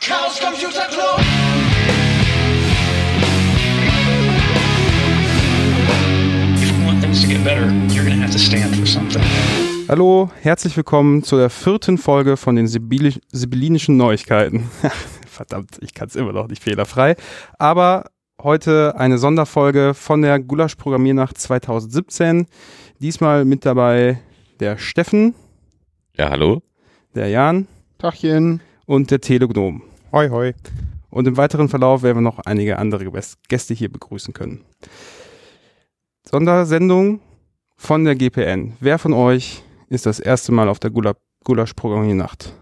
Chaos Computer Club. Hallo, herzlich willkommen zu der vierten Folge von den sibyllinischen Neuigkeiten. Verdammt, ich kann es immer noch nicht fehlerfrei. Aber heute eine Sonderfolge von der Gulasch-Programmiernacht 2017. Diesmal mit dabei der Steffen, Ja, hallo? der Jan Tachchen. und der Telegnom. Hoi, hoi. Und im weiteren Verlauf werden wir noch einige andere Gäs- Gäste hier begrüßen können. Sondersendung von der GPN. Wer von euch ist das erste Mal auf der Gula Gulasch-Programmiernacht?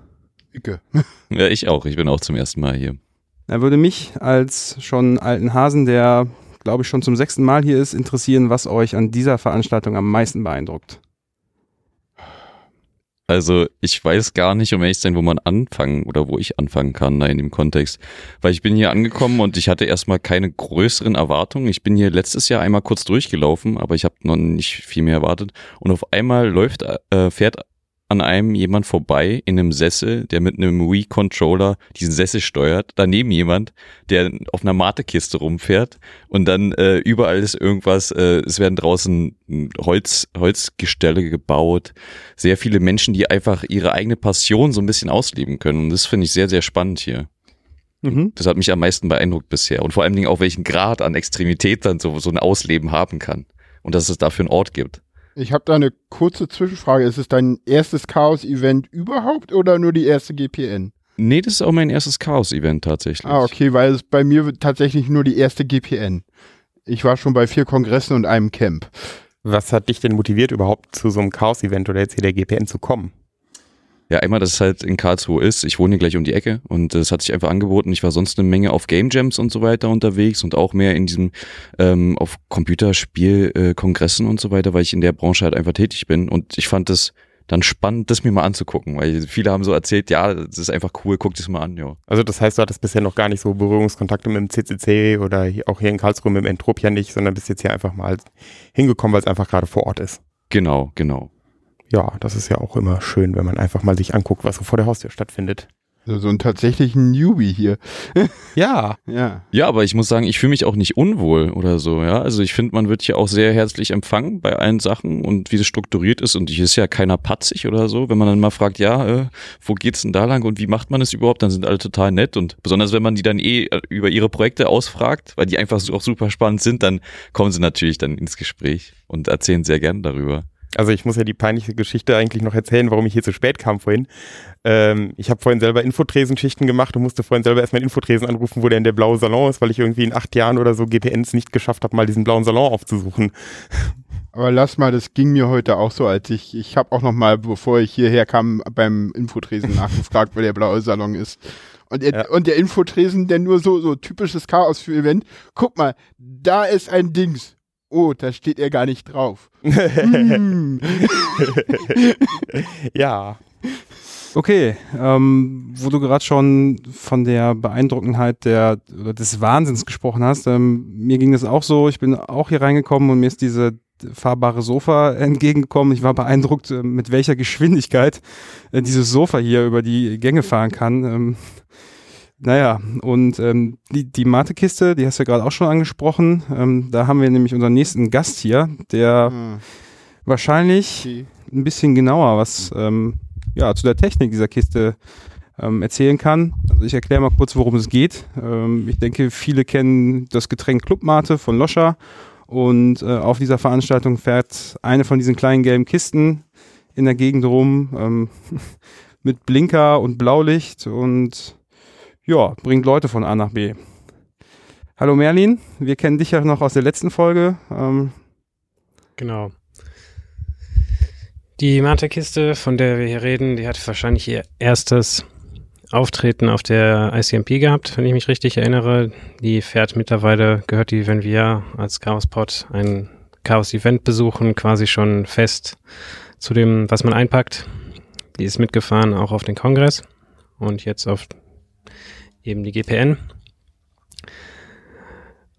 Icke. Ja, ich auch. Ich bin auch zum ersten Mal hier. Da würde mich als schon alten Hasen, der glaube ich schon zum sechsten Mal hier ist, interessieren, was euch an dieser Veranstaltung am meisten beeindruckt. Also, ich weiß gar nicht, um ehrlich zu sein, wo man anfangen oder wo ich anfangen kann da in dem Kontext. Weil ich bin hier angekommen und ich hatte erstmal keine größeren Erwartungen. Ich bin hier letztes Jahr einmal kurz durchgelaufen, aber ich habe noch nicht viel mehr erwartet. Und auf einmal läuft, äh, fährt an einem jemand vorbei in einem Sessel, der mit einem Wii-Controller diesen Sessel steuert. Daneben jemand, der auf einer Matekiste rumfährt und dann äh, überall ist irgendwas, äh, es werden draußen hm, Holz, Holzgestelle gebaut. Sehr viele Menschen, die einfach ihre eigene Passion so ein bisschen ausleben können. Und das finde ich sehr, sehr spannend hier. Mhm. Das hat mich am meisten beeindruckt bisher. Und vor allen Dingen auch, welchen Grad an Extremität dann so, so ein Ausleben haben kann. Und dass es dafür einen Ort gibt. Ich habe da eine kurze Zwischenfrage. Ist es dein erstes Chaos-Event überhaupt oder nur die erste GPN? Nee, das ist auch mein erstes Chaos-Event tatsächlich. Ah, okay, weil es bei mir tatsächlich nur die erste GPN. Ich war schon bei vier Kongressen und einem Camp. Was hat dich denn motiviert, überhaupt zu so einem Chaos-Event oder jetzt hier der GPN zu kommen? Ja, einmal, dass es halt in Karlsruhe ist. Ich wohne hier gleich um die Ecke und es hat sich einfach angeboten. Ich war sonst eine Menge auf Game Jams und so weiter unterwegs und auch mehr in diesem ähm, auf Computerspielkongressen äh, Kongressen und so weiter, weil ich in der Branche halt einfach tätig bin und ich fand es dann spannend, das mir mal anzugucken, weil viele haben so erzählt, ja, das ist einfach cool, guck das mal an, ja. Also das heißt, du hattest bisher noch gar nicht so Berührungskontakte mit dem CCC oder auch hier in Karlsruhe mit dem Entropia nicht, sondern bist jetzt hier einfach mal hingekommen, weil es einfach gerade vor Ort ist. Genau, genau. Ja, das ist ja auch immer schön, wenn man einfach mal sich anguckt, was so vor der Haustür stattfindet. Also so ein tatsächlichen Newbie hier. Ja, Ja. Ja, aber ich muss sagen, ich fühle mich auch nicht unwohl oder so, ja. Also ich finde, man wird hier auch sehr herzlich empfangen bei allen Sachen und wie es strukturiert ist und hier ist ja keiner patzig oder so. Wenn man dann mal fragt, ja, äh, wo geht's denn da lang und wie macht man es überhaupt, dann sind alle total nett und besonders wenn man die dann eh äh, über ihre Projekte ausfragt, weil die einfach so auch super spannend sind, dann kommen sie natürlich dann ins Gespräch und erzählen sehr gern darüber. Also ich muss ja die peinliche Geschichte eigentlich noch erzählen, warum ich hier zu spät kam vorhin. Ähm, ich habe vorhin selber Infotresenschichten gemacht und musste vorhin selber erstmal Infotresen anrufen, wo der in der blaue Salon ist, weil ich irgendwie in acht Jahren oder so GPNs nicht geschafft habe, mal diesen blauen Salon aufzusuchen. Aber lass mal, das ging mir heute auch so, als ich, ich habe auch noch mal, bevor ich hierher kam, beim Infotresen nachgefragt, wo der blaue Salon ist. Und, der- Ja. und der Infotresen, der nur so, so typisches Chaos für Event. Guck mal, da ist ein Dings. Oh, da steht er gar nicht drauf. Hm. ja, Okay, ähm, wo du gerade schon von der Beeindruckendheit der, oder des Wahnsinns gesprochen hast, ähm, mir ging das auch so, ich bin auch hier reingekommen und mir ist diese fahrbare Sofa entgegengekommen. Ich war beeindruckt, äh, mit welcher Geschwindigkeit äh, dieses Sofa hier über die Gänge fahren kann. Ähm, naja, und ähm, die, die Matekiste, die hast du ja gerade auch schon angesprochen. Ähm, da haben wir nämlich unseren nächsten Gast hier, der Ah, wahrscheinlich okay. ein bisschen genauer was ähm, ja, zu der Technik dieser Kiste ähm, erzählen kann. Also ich erkläre mal kurz, worum es geht. Ähm, ich denke, viele kennen das Getränk Clubmate von Loscher und äh, auf dieser Veranstaltung fährt eine von diesen kleinen gelben Kisten in der Gegend rum ähm, mit Blinker und Blaulicht und ja, bringt Leute von A nach B. Hallo Merlin, wir kennen dich ja noch aus der letzten Folge. Ähm, Genau. Die Mate-Kiste, von der wir hier reden, die hat wahrscheinlich ihr erstes Auftreten auf der ICMP gehabt, wenn ich mich richtig erinnere. Die fährt mittlerweile, gehört die, wenn wir als Chaos-Pod ein Chaos-Event besuchen, quasi schon fest zu dem, was man einpackt. Die ist mitgefahren auch auf den Kongress und jetzt auf eben die GPN.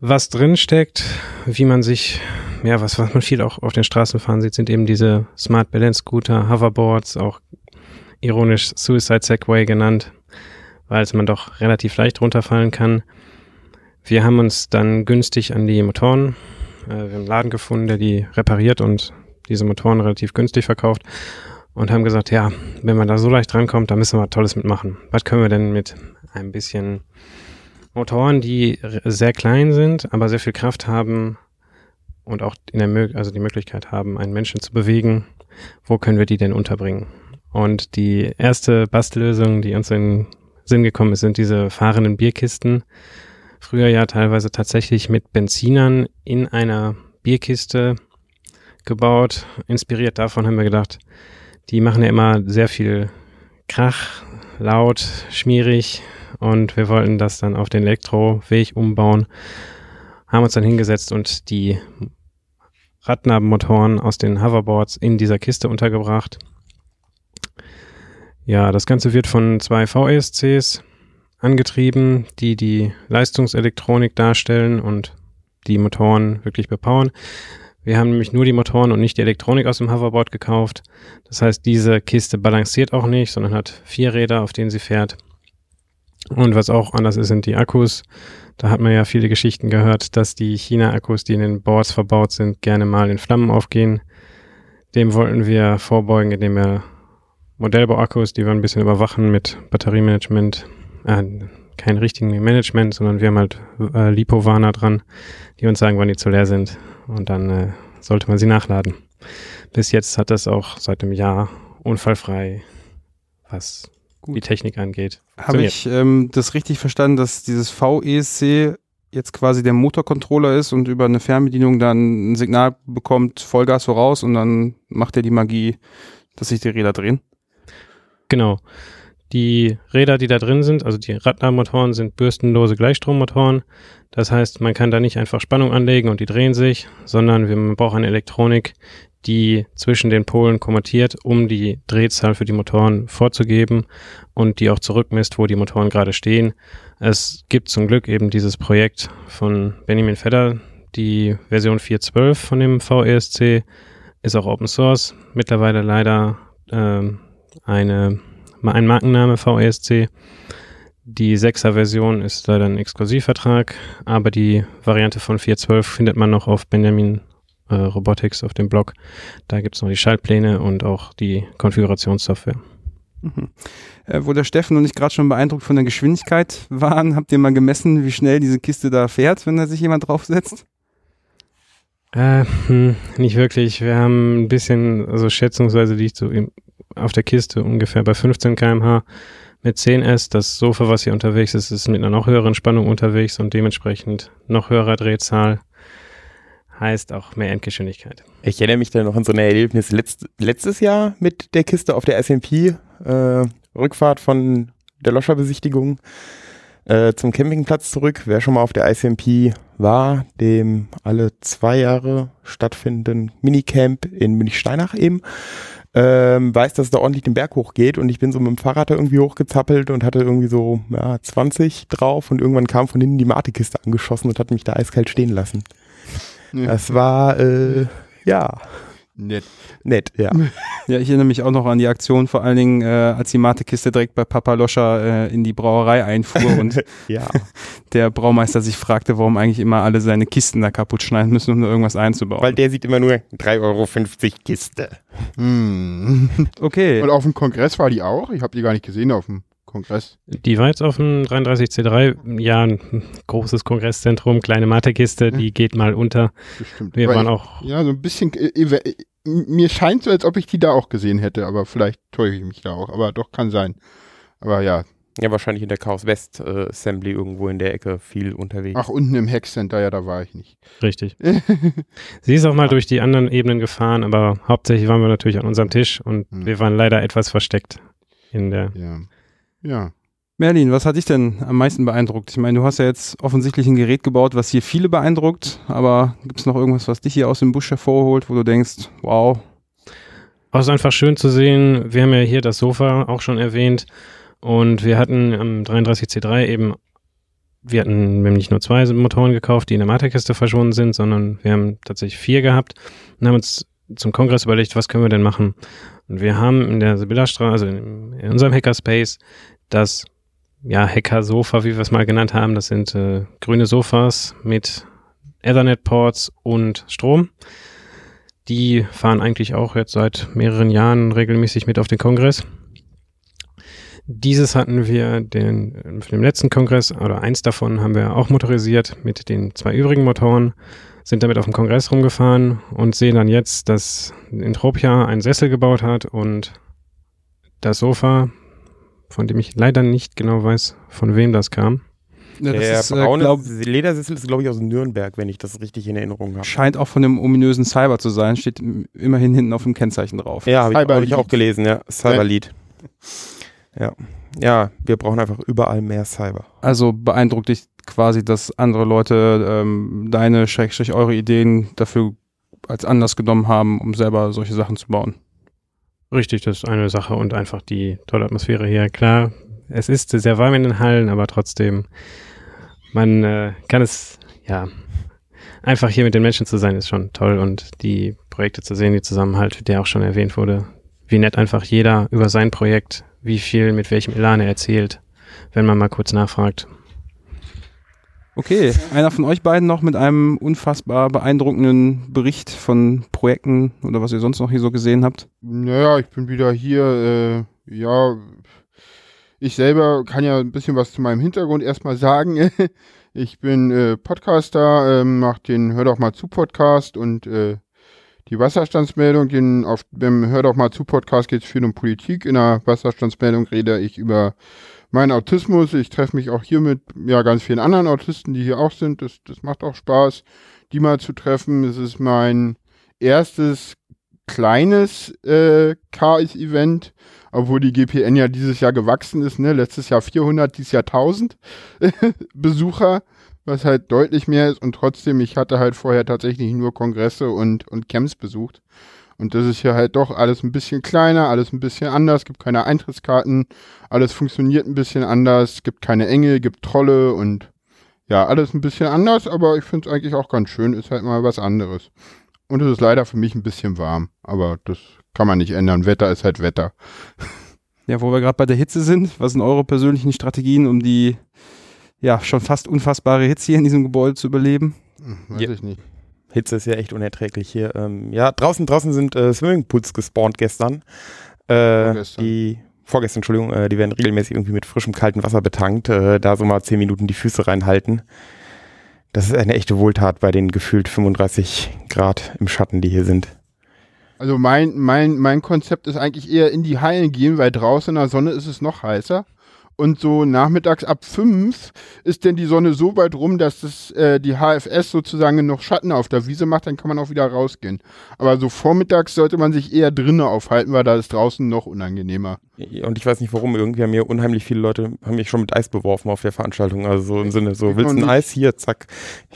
Was drin steckt, wie man sich, ja, was, was man viel auch auf den Straßen fahren sieht, sind eben diese Smart Balance Scooter, Hoverboards, auch ironisch Suicide Segway genannt, weil man doch relativ leicht runterfallen kann. Wir haben uns dann günstig an die Motoren, äh, wir haben einen Laden gefunden, der die repariert und diese Motoren relativ günstig verkauft und haben gesagt, ja, wenn man da so leicht drankommt, da müssen wir Tolles mitmachen. Was können wir denn mit ein bisschen Motoren, die sehr klein sind, aber sehr viel Kraft haben und auch in der also die Möglichkeit haben, einen Menschen zu bewegen, wo können wir die denn unterbringen? Und die erste Bastellösung, die uns in Sinn gekommen ist, sind diese fahrenden Bierkisten. Früher ja teilweise tatsächlich mit Benzinern in einer Bierkiste gebaut. Inspiriert davon haben wir gedacht, die machen ja immer sehr viel Krach, laut, schmierig und wir wollten das dann auf den Elektroweg umbauen. Haben uns dann hingesetzt und die Radnabenmotoren aus den Hoverboards in dieser Kiste untergebracht. Ja, das Ganze wird von zwei VESCs angetrieben, die die Leistungselektronik darstellen und die Motoren wirklich bepowern. Wir haben nämlich nur die Motoren und nicht die Elektronik aus dem Hoverboard gekauft. Das heißt, diese Kiste balanciert auch nicht, sondern hat vier Räder, auf denen sie fährt. Und was auch anders ist, sind die Akkus. Da hat man ja viele Geschichten gehört, dass die China-Akkus, die in den Boards verbaut sind, gerne mal in Flammen aufgehen. Dem wollten wir vorbeugen, indem wir Modellbauakkus, die wir ein bisschen überwachen mit Batteriemanagement, äh, kein richtigen Management, sondern wir haben halt äh, Lipo-Warner dran, die uns sagen, wann die zu leer sind. Und dann äh, sollte man sie nachladen. Bis jetzt hat das auch seit einem Jahr unfallfrei, was Gut. die Technik angeht. Habe ich ähm, das richtig verstanden, dass dieses VESC jetzt quasi der Motorcontroller ist und über eine Fernbedienung dann ein Signal bekommt, Vollgas voraus und dann macht er die Magie, dass sich die Räder drehen? Genau. Die Räder, die da drin sind, also die Radnabenmotoren, sind bürstenlose Gleichstrommotoren. Das heißt, man kann da nicht einfach Spannung anlegen und die drehen sich, sondern wir- man braucht eine Elektronik, die zwischen den Polen kommentiert, um die Drehzahl für die Motoren vorzugeben und die auch zurückmisst, wo die Motoren gerade stehen. Es gibt zum Glück eben dieses Projekt von Benjamin Fedder, die Version 4.12 von dem VESC ist auch Open Source, mittlerweile leider ähm, eine, ein Markenname VESC. Die 6er Version ist leider ein Exklusivvertrag, aber die Variante von 4.12 findet man noch auf Benjamin äh, Robotics auf dem Blog. Da gibt es noch die Schaltpläne und auch die Konfigurationssoftware. Mhm. Äh, wo der Steffen und ich gerade schon beeindruckt von der Geschwindigkeit waren, habt ihr mal gemessen, wie schnell diese Kiste da fährt, wenn da sich jemand draufsetzt? Äh, hm, nicht wirklich. Wir haben ein bisschen, also schätzungsweise liegt so im, auf der Kiste ungefähr bei 15 km/h mit 10S. Das Sofa, was hier unterwegs ist, ist mit einer noch höheren Spannung unterwegs und dementsprechend noch höherer Drehzahl. Heißt auch mehr Endgeschwindigkeit. Ich erinnere mich da noch an so ein Erlebnis letzt, letztes Jahr mit der Kiste auf der SMP, äh, Rückfahrt von der Loscher-Besichtigung äh, zum Campingplatz zurück. Wer schon mal auf der ICMP war, dem alle zwei Jahre stattfindenden Minicamp in Münchsteinach eben, ähm, weiß, dass es da ordentlich den Berg hochgeht und ich bin so mit dem Fahrrad da irgendwie hochgezappelt und hatte irgendwie so ja, 20 drauf und irgendwann kam von hinten die Mate-Kiste angeschossen und hat mich da eiskalt stehen lassen. Das war, äh, ja, Nett. nett, ja. Ja, ich erinnere mich auch noch an die Aktion, vor allen Dingen, äh, als die Mate-Kiste direkt bei Papa Loscher äh, in die Brauerei einfuhr und ja. der Braumeister sich fragte, warum eigentlich immer alle seine Kisten da kaputt schneiden müssen, um nur irgendwas einzubauen. Weil der sieht immer nur 3,50 Euro Kiste. Hm. okay. Und auf dem Kongress war die auch? Ich habe die gar nicht gesehen auf dem Kongress. Die war jetzt auf dem 33C3, ja, ein großes Kongresszentrum, kleine Matekiste, die geht mal unter. Bestimmt. Wir Weil waren ich- auch Ja, so ein bisschen. Äh, äh, mir scheint so, als ob ich die da auch gesehen hätte, aber vielleicht täusche ich mich da auch. Aber doch kann sein. Aber ja. Ja, wahrscheinlich in der Chaos West äh, Assembly irgendwo in der Ecke viel unterwegs. Ach, unten im Hackcenter, ja, da war ich nicht. Richtig. Sie ist auch mal durch die anderen Ebenen gefahren, aber hauptsächlich waren wir natürlich an unserem Tisch und Hm. wir waren leider etwas versteckt in der. Ja. Ja. Merlin, was hat dich denn am meisten beeindruckt? Ich meine, du hast ja jetzt offensichtlich ein Gerät gebaut, was hier viele beeindruckt, aber gibt es noch irgendwas, was dich hier aus dem Busch hervorholt, wo du denkst, wow, Auch ist einfach schön zu sehen. Wir haben ja hier das Sofa auch schon erwähnt und wir hatten am 33C3 eben, wir hatten nicht nur zwei Motoren gekauft, die in der Materkiste verschwunden sind, sondern wir haben tatsächlich vier gehabt und haben uns zum Kongress überlegt, was können wir denn machen? Und wir haben in der Sibylla Straße, also in, in unserem Hackerspace, das ja, Hacker-Sofa, wie wir es mal genannt haben. Das sind äh, grüne Sofas mit Ethernet-Ports und Strom. Die fahren eigentlich auch jetzt seit mehreren Jahren regelmäßig mit auf den Kongress. Dieses hatten wir den, für den letzten Kongress, oder eins davon haben wir auch motorisiert mit den zwei übrigen Motoren, sind damit auf dem Kongress rumgefahren und sehen dann jetzt, dass Entropia einen Sessel gebaut hat und das Sofa, von dem ich leider nicht genau weiß, von wem das kam. Ja, das der ist, äh, braune glaub, Ledersessel ist, glaube ich, aus Nürnberg, wenn ich das richtig in Erinnerung habe. scheint auch von dem ominösen Cyber zu sein, steht im- immerhin hinten auf dem Kennzeichen drauf. Ja, habe ich, Cyber hab ich auch gelesen, ja. Cyber Lead. Ja. Ja, wir brauchen einfach überall mehr Cyber. Also beeindruckt dich quasi, dass andere Leute ähm, deine, Schrägstrich, eure Ideen dafür als Anlass genommen haben, um selber solche Sachen zu bauen. Richtig, das ist eine Sache und einfach die tolle Atmosphäre hier. Klar, es ist sehr warm in den Hallen, aber trotzdem, man äh, kann es, ja, einfach hier mit den Menschen zu sein, ist schon toll und die Projekte zu sehen, die Zusammenhalt, der auch schon erwähnt wurde, wie nett einfach jeder über sein Projekt, wie viel, mit welchem Elan er erzählt, wenn man mal kurz nachfragt. Okay, einer von euch beiden noch mit einem unfassbar beeindruckenden Bericht von Projekten oder was ihr sonst noch hier so gesehen habt. Naja, ich bin wieder hier. Äh, ja, ich selber kann ja ein bisschen was zu meinem Hintergrund erstmal sagen. ich bin äh, Podcaster, ähm, mach den Hör doch mal zu Podcast und äh, die Wasserstandsmeldung. Den, auf dem Hör doch mal zu Podcast geht es viel um Politik. In der Wasserstandsmeldung rede ich über meinen Autismus. Ich treffe mich auch hier mit ja, ganz vielen anderen Autisten, die hier auch sind. Das, das macht auch Spaß, die mal zu treffen. Es ist mein erstes kleines äh, KS-Event, obwohl die GPN ja dieses Jahr gewachsen ist. Ne? Letztes Jahr 400, dieses Jahr 1000 Besucher, was halt deutlich mehr ist. Und trotzdem, ich hatte halt vorher tatsächlich nur Kongresse und, und Camps besucht. Und das ist hier halt doch alles ein bisschen kleiner, alles ein bisschen anders, gibt keine Eintrittskarten, alles funktioniert ein bisschen anders, gibt keine Engel, gibt Trolle und ja, alles ein bisschen anders, aber ich finde es eigentlich auch ganz schön, ist halt mal was anderes. Und es ist leider für mich ein bisschen warm, aber das kann man nicht ändern. Wetter ist halt Wetter. Ja, wo wir gerade bei der Hitze sind, was sind eure persönlichen Strategien, um die ja schon fast unfassbare Hitze hier in diesem Gebäude zu überleben? Hm, Weiß Ja. ich nicht. Hitze ist ja echt unerträglich hier. Ähm, ja, draußen, draußen sind äh, Swimmingpools gespawnt gestern. Äh, Vorgestern. Die, vorgestern, Entschuldigung, äh, die werden regelmäßig irgendwie mit frischem, kaltem Wasser betankt. Äh, da so mal zehn Minuten die Füße reinhalten. Das ist eine echte Wohltat bei den gefühlt 35 Grad im Schatten, die hier sind. Also mein, mein, mein Konzept ist eigentlich eher in die Hallen gehen, weil draußen in der Sonne ist es noch heißer. Und so nachmittags ab fünf ist denn die Sonne so weit rum, dass das, äh, die HFS sozusagen noch Schatten auf der Wiese macht, dann kann man auch wieder rausgehen. Aber so vormittags sollte man sich eher drinnen aufhalten, weil da ist draußen noch unangenehmer. Und ich weiß nicht warum, irgendwie haben mir unheimlich viele Leute, haben mich schon mit Eis beworfen auf der Veranstaltung. Also so im Sinne, so, willst du ein. Eis? Hier, zack.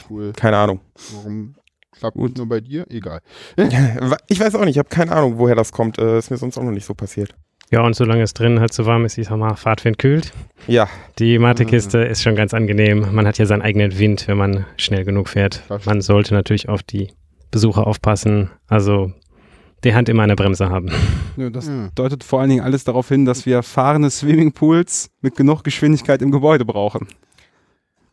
Cool. Keine Ahnung. Warum klappt das nur bei dir? Egal. Ich weiß auch nicht, ich habe keine Ahnung, woher das kommt. Äh, ist mir sonst auch noch nicht so passiert. Ja, und solange es drin halt so warm ist, ich sag mal, Fahrtwind kühlt. Ja, Die Matekiste ist schon ganz angenehm. Man hat ja seinen eigenen Wind, wenn man schnell genug fährt. Man sollte natürlich auf die Besucher aufpassen. Also die Hand immer eine Bremse haben. Ja, das Ja. deutet vor allen Dingen alles darauf hin, dass wir fahrende Swimmingpools mit genug Geschwindigkeit im Gebäude brauchen.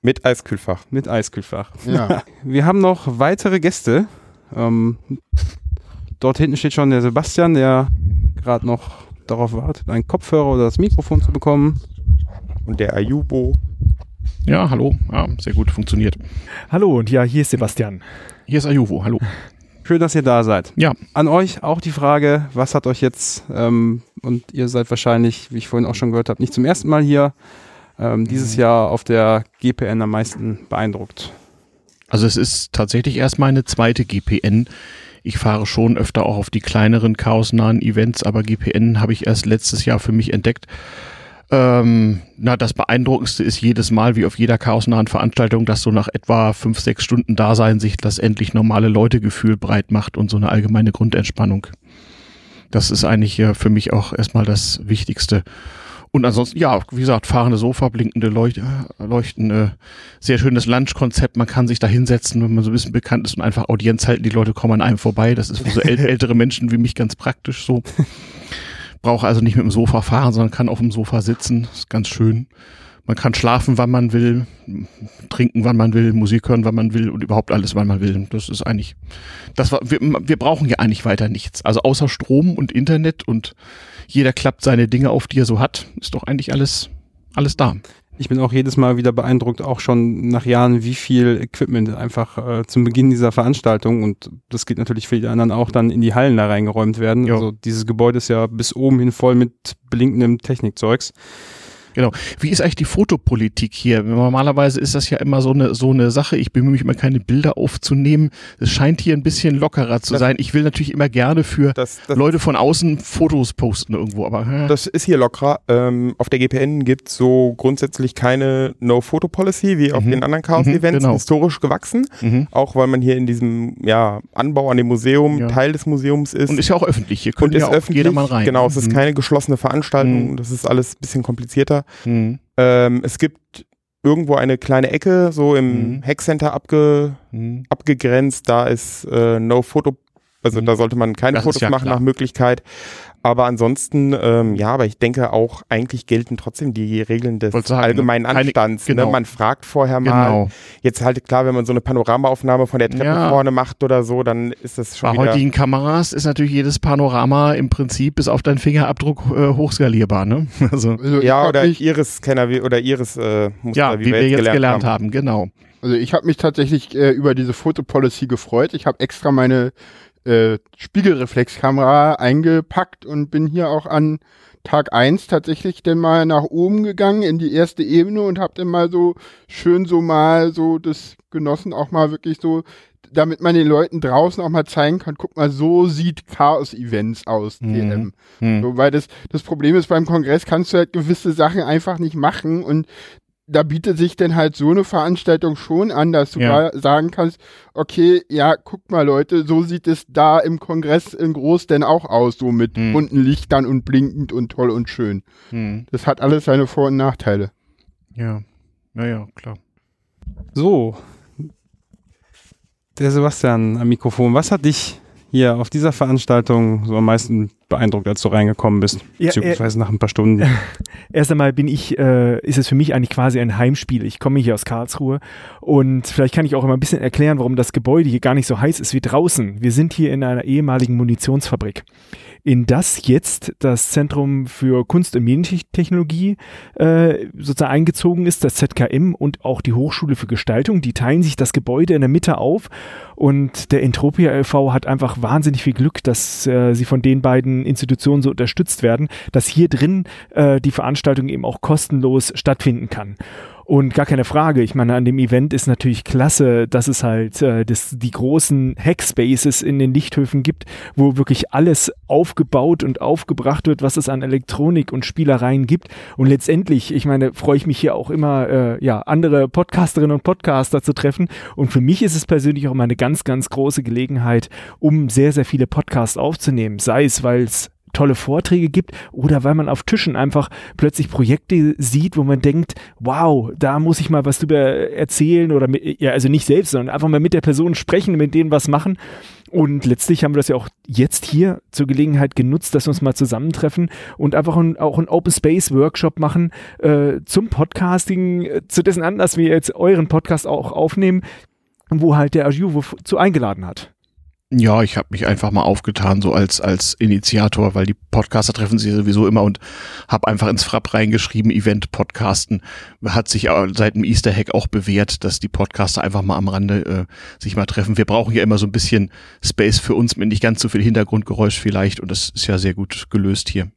mit Eiskühlfach. Mit Eiskühlfach. Ja. Wir haben noch weitere Gäste. Ähm, dort hinten steht schon der Sebastian, der gerade noch darauf wartet, einen Kopfhörer oder das Mikrofon zu bekommen. Und der Ayubo. Ja, hallo. Ja, sehr gut, funktioniert. Hallo und ja, hier ist Sebastian. Hier ist Ayuvo, hallo. Schön, dass ihr da seid. Ja. An euch auch die Frage, was hat euch jetzt, ähm, und ihr seid wahrscheinlich, wie ich vorhin auch schon gehört habe, nicht zum ersten Mal hier, ähm, dieses Jahr auf der GPN am meisten beeindruckt. Also es ist tatsächlich erst meine zweite GPN. Ich fahre schon öfter auch auf die kleineren chaosnahen Events, aber GPN habe ich erst letztes Jahr für mich entdeckt. Ähm, na, das Beeindruckendste ist jedes Mal, wie auf jeder chaosnahen Veranstaltung, dass so nach etwa fünf, sechs Stunden Dasein sich das endlich normale Leutegefühl breit macht und so eine allgemeine Grundentspannung. Das ist eigentlich äh, für mich auch erstmal das Wichtigste. Und ansonsten, ja, wie gesagt, fahrende Sofa, blinkende Leucht äh, Leuchten, sehr schönes Lunchkonzept. Man kann sich da hinsetzen, wenn man so ein bisschen bekannt ist und einfach Audienz halten. Die Leute kommen an einem vorbei. Das ist für so äl ältere Menschen wie mich ganz praktisch so. Brauche also nicht mit dem Sofa fahren, sondern kann auf dem Sofa sitzen. ist ganz schön. Man kann schlafen, wann man will, trinken, wann man will, Musik hören, wann man will und überhaupt alles, wann man will. Das ist eigentlich, das war, wir, wir brauchen ja eigentlich weiter nichts. Also außer Strom und Internet und jeder klappt seine Dinge auf, die er so hat, ist doch eigentlich alles, alles da. Ich bin auch jedes Mal wieder beeindruckt, auch schon nach Jahren, wie viel Equipment einfach äh, zum Beginn dieser Veranstaltung und das geht natürlich für die anderen auch dann in die Hallen da reingeräumt werden. Jo. Also dieses Gebäude ist ja bis oben hin voll mit blinkendem Technikzeugs. Genau. Wie ist eigentlich die Fotopolitik hier? Normalerweise ist das ja immer so eine, so eine Sache. Ich bemühe mich immer keine Bilder aufzunehmen. Es scheint hier ein bisschen lockerer zu Das- sein. Ich will natürlich immer gerne für Das, das, Leute von außen Fotos posten irgendwo, aber äh, das ist hier lockerer. Ähm, auf der GPN gibt es so grundsätzlich keine No-Photo-Policy wie auf Mhm. den anderen Chaos-Events, Mhm, genau. historisch gewachsen. mhm. Auch weil man hier in diesem ja, Anbau an dem Museum Ja. Teil des Museums ist. und ist ja auch öffentlich. Hier könnte ja auch öffentlich. jeder mal rein. Genau, es ist Mhm. keine geschlossene Veranstaltung. Mhm. Das ist alles ein bisschen komplizierter. Mhm. Ähm, es gibt irgendwo eine kleine Ecke, so im Mhm. Hackcenter abge, Mhm. abgegrenzt. Da ist äh, No Photo, also Mhm. da sollte man keine Das Fotos ja machen klar. nach Möglichkeit. Aber ansonsten, ähm, ja, aber ich denke auch, eigentlich gelten trotzdem die Regeln des sagen, allgemeinen keine- Anstands. genau. Ne? Man fragt vorher mal. Genau. Jetzt halt klar, wenn man so eine Panoramaaufnahme von der Treppe Ja. vorne macht oder so, dann ist das schon Bei wieder. heutigen Kameras ist natürlich jedes Panorama im Prinzip bis auf deinen Fingerabdruck äh, hochskalierbar, ne? Also, Also ich Ja, oder mich, Iris-Scanner wie- oder Iris-Muster, ja, wie, wir jetzt gelernt haben, genau. Also ich habe mich tatsächlich äh, über diese Fotopolicy gefreut. Ich habe extra meine äh, Spiegelreflexkamera eingepackt und bin hier auch an Tag 1 tatsächlich dann mal nach oben gegangen in die erste Ebene und habe dann mal so schön so mal so das genossen, auch mal wirklich so, damit man den Leuten draußen auch mal zeigen kann, guck mal, so sieht Chaos-Events aus, Mhm. TM. Hm. So, weil das, das Problem ist, beim Kongress kannst du halt gewisse Sachen einfach nicht machen und da bietet sich dann halt so eine Veranstaltung schon an, dass du Ja. sagen kannst, okay, ja, guck mal Leute, so sieht es da im Kongress in groß denn auch aus, so mit Hm. bunten Lichtern und blinkend und toll und schön. Hm. Das hat alles seine Vor- und Nachteile. Ja, naja, klar. So, der Sebastian am Mikrofon, was hat dich hier auf dieser Veranstaltung so am meisten beeindruckt, als du reingekommen bist? Ja, Beziehungsweise nach ein paar Stunden. Erst einmal bin ich, äh, ist es für mich eigentlich quasi ein Heimspiel. Ich komme hier aus Karlsruhe und vielleicht kann ich auch immer ein bisschen erklären, warum das Gebäude hier gar nicht so heiß ist wie draußen. Wir sind hier in einer ehemaligen Munitionsfabrik, in das jetzt das Zentrum für Kunst- und Medientechnologie äh, sozusagen eingezogen ist, das ZKM und auch die Hochschule für Gestaltung. Die teilen sich das Gebäude in der Mitte auf und der Entropia LV hat einfach wahnsinnig viel Glück, dass äh, sie von den beiden Institutionen so unterstützt werden, dass hier drin äh, die Veranstaltung eben auch kostenlos stattfinden kann. Und gar keine Frage, ich meine, an dem Event ist natürlich klasse, dass es halt äh, das, die großen Hackspaces in den Lichthöfen gibt, wo wirklich alles aufgebaut und aufgebracht wird, was es an Elektronik und Spielereien gibt. Und letztendlich, ich meine, freue ich mich hier auch immer, äh, ja, andere Podcasterinnen und Podcaster zu treffen. Und für mich ist es persönlich auch immer eine ganz, ganz große Gelegenheit, um sehr, sehr viele Podcasts aufzunehmen. Sei es, weil es tolle Vorträge gibt oder weil man auf Tischen einfach plötzlich Projekte sieht, wo man denkt, wow, da muss ich mal was drüber erzählen oder mit, ja, also nicht selbst, sondern einfach mal mit der Person sprechen, mit denen was machen. Und letztlich haben wir das ja auch jetzt hier zur Gelegenheit genutzt, dass wir uns mal zusammentreffen und einfach ein, auch einen Open Space Workshop machen äh, zum Podcasting, äh, zu dessen Anlass wir jetzt euren Podcast auch aufnehmen, wo halt der Ajuvo zu eingeladen hat. Ja, ich habe mich einfach mal aufgetan, so als, als Initiator, weil die Podcaster treffen sich sowieso immer und habe einfach ins Frapp reingeschrieben, Event Podcasten. Hat sich seit dem Easter Hack auch bewährt, dass die Podcaster einfach mal am Rande äh, sich mal treffen. Wir brauchen ja immer so ein bisschen Space für uns mit nicht ganz so viel Hintergrundgeräusch vielleicht und das ist ja sehr gut gelöst hier.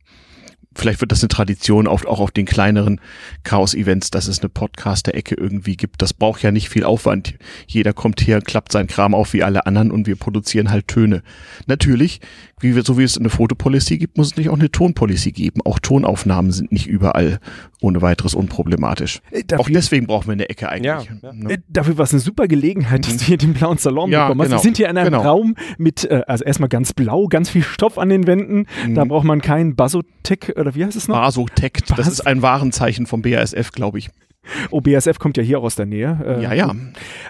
Vielleicht wird das eine Tradition auf, auch auf den kleineren Chaos-Events, dass es eine Podcaster-Ecke irgendwie gibt. Das braucht ja nicht viel Aufwand. Jeder kommt her, klappt seinen Kram auf wie alle anderen und wir produzieren halt Töne. Natürlich, wie wir, so wie es eine Fotopolicy gibt, muss es nicht auch eine Tonpolicy geben. Auch Tonaufnahmen sind nicht überall ohne weiteres unproblematisch. Äh, auch deswegen brauchen wir eine Ecke eigentlich. Ja, ja. Ne? Äh, Dafür war es eine super Gelegenheit, dass du hier den blauen Salon Ja, bekommen hast. genau. Wir sind hier in einem Genau. Raum mit, äh, also erstmal ganz blau, ganz viel Stoff an den Wänden. Da Mhm. braucht man keinen Basotec, oder wie heißt es noch? Basotect, das ist ein Warenzeichen vom BASF, glaube ich. Oh, BASF kommt ja hier auch aus der Nähe. Äh, Ja, ja.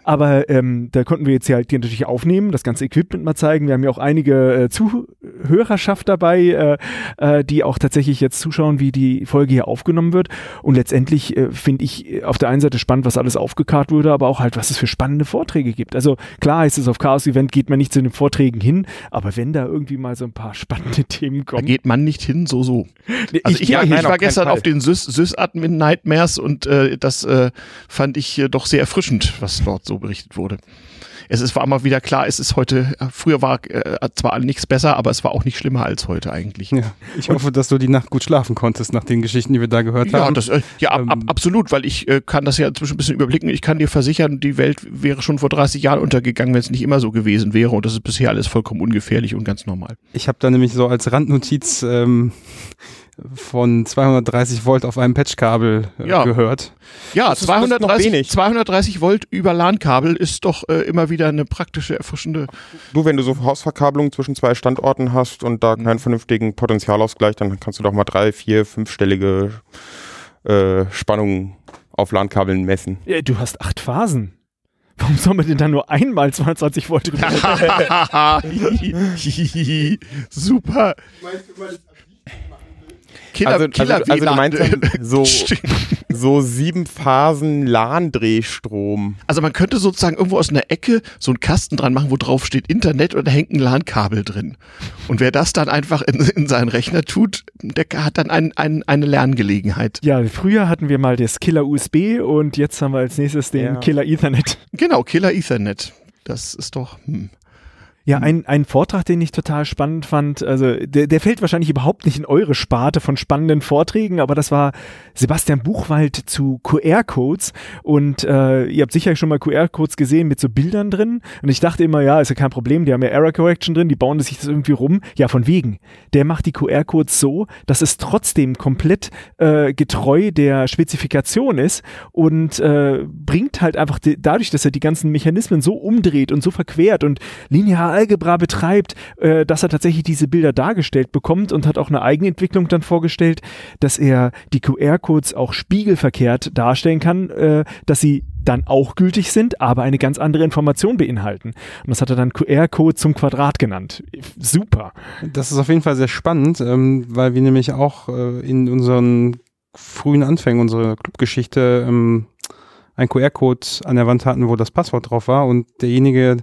Aber ähm, da konnten wir jetzt hier halt die natürlich aufnehmen, das ganze Equipment mal zeigen. Wir haben ja auch einige äh, Zuhörerschaft dabei, äh, äh, die auch tatsächlich jetzt zuschauen, wie die Folge hier aufgenommen wird. Und letztendlich äh, finde ich äh, auf der einen Seite spannend, was alles aufgekarrt wurde, aber auch halt, was es für spannende Vorträge gibt. Also klar heißt es, auf Chaos Event geht man nicht zu den Vorträgen hin, aber wenn da irgendwie mal so ein paar spannende Themen Da kommen. geht man nicht hin, so, so. Also ich, ja, ich, nein, ich war gestern Fall. auf den Sys, Sys-Admin Nightmares und äh, das äh, fand ich äh, doch sehr erfrischend, was dort so berichtet wurde. Es ist, war mal wieder klar, es ist heute, äh, früher war äh, zwar nichts besser, aber es war auch nicht schlimmer als heute eigentlich. Ja, ich hoffe, dass du die Nacht gut schlafen konntest nach den Geschichten, die wir da gehört Ja, haben. das, äh, ja ab, ab, Ähm, absolut, weil ich äh, kann das ja inzwischen ein bisschen überblicken. Ich kann dir versichern, die Welt wäre schon vor 30 Jahren untergegangen, wenn es nicht immer so gewesen wäre. Und das ist bisher alles vollkommen ungefährlich und ganz normal. Ich habe da nämlich so als Randnotiz ähm, von 230 Volt auf einem Patchkabel äh, Ja. gehört. Ja, Das ist- das ist noch 230, wenig. 230 Volt über LAN-Kabel ist doch äh, immer wieder eine praktische, erfrischende. Du, wenn du so Hausverkabelung zwischen zwei Standorten hast und da Mhm. keinen vernünftigen Potentialausgleich, dann kannst du doch mal drei, vier, fünfstellige äh, Spannungen auf LAN-Kabeln messen. Ja, du hast acht Phasen. Warum soll man denn da nur einmal 22 Volt drüber? Super. Killer, also, Killer also, also du meinst so, so sieben Phasen LAN-Drehstrom. Also man könnte sozusagen irgendwo aus einer Ecke so einen Kasten dran machen, wo drauf steht Internet und da hängt ein LAN-Kabel drin. Und wer das dann einfach in, in seinen Rechner tut, der hat dann ein, ein, eine Lerngelegenheit. Ja, früher hatten wir mal das Killer USB und jetzt haben wir als nächstes den Ja. Killer Ethernet. Genau, Killer Ethernet. Das ist doch. Hm. Ja, ein, ein Vortrag, den ich total spannend fand, also der, der fällt wahrscheinlich überhaupt nicht in eure Sparte von spannenden Vorträgen, aber das war Sebastian Buchwald zu QR-Codes und äh, ihr habt sicher schon mal QR-Codes gesehen mit so Bildern drin und ich dachte immer, ja, ist ja kein Problem, die haben ja Error Correction drin, die bauen sich das irgendwie rum. Ja, von wegen. Der macht die QR-Codes so, dass es trotzdem komplett äh, getreu der Spezifikation ist und äh, bringt halt einfach die, dadurch, dass er die ganzen Mechanismen so umdreht und so verquert und linear Algebra betreibt, äh, dass er tatsächlich diese Bilder dargestellt bekommt und hat auch eine Eigenentwicklung dann vorgestellt, dass er die QR-Codes auch spiegelverkehrt darstellen kann, äh, dass sie dann auch gültig sind, aber eine ganz andere Information beinhalten. Und das hat er dann QR-Code zum Quadrat genannt. Super. Das ist auf jeden Fall sehr spannend, ähm, weil wir nämlich auch äh, in unseren frühen Anfängen, unsere Clubgeschichte, ähm, einen QR-Code an der Wand hatten, wo das Passwort drauf war und derjenige,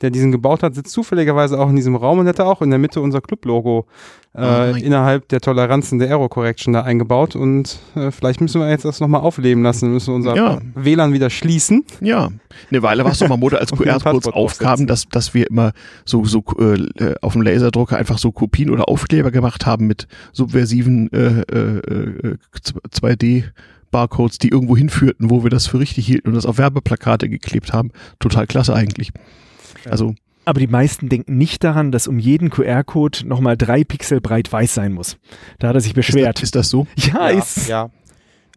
der diesen gebaut hat, sitzt zufälligerweise auch in diesem Raum und hat auch in der Mitte unser Club-Logo äh, Oh innerhalb der Toleranzen der Error Correction da eingebaut und äh, vielleicht müssen wir jetzt das nochmal aufleben lassen, müssen wir unser Ja. WLAN wieder schließen. Ja, eine Weile war es doch mal Mode, als QR-Codes aufkamen, dass, dass wir immer so, so äh, auf dem Laserdrucker einfach so Kopien oder Aufkleber gemacht haben mit subversiven äh, äh, äh, 2D. Barcodes, die irgendwo hinführten, wo wir das für richtig hielten und das auf Werbeplakate geklebt haben. Total klasse eigentlich. Also, Aber die meisten denken nicht daran, dass um jeden QR-Code nochmal drei Pixel breit weiß sein muss. Da hat er sich ist das, beschwert. ist das so? ja, ist. ja.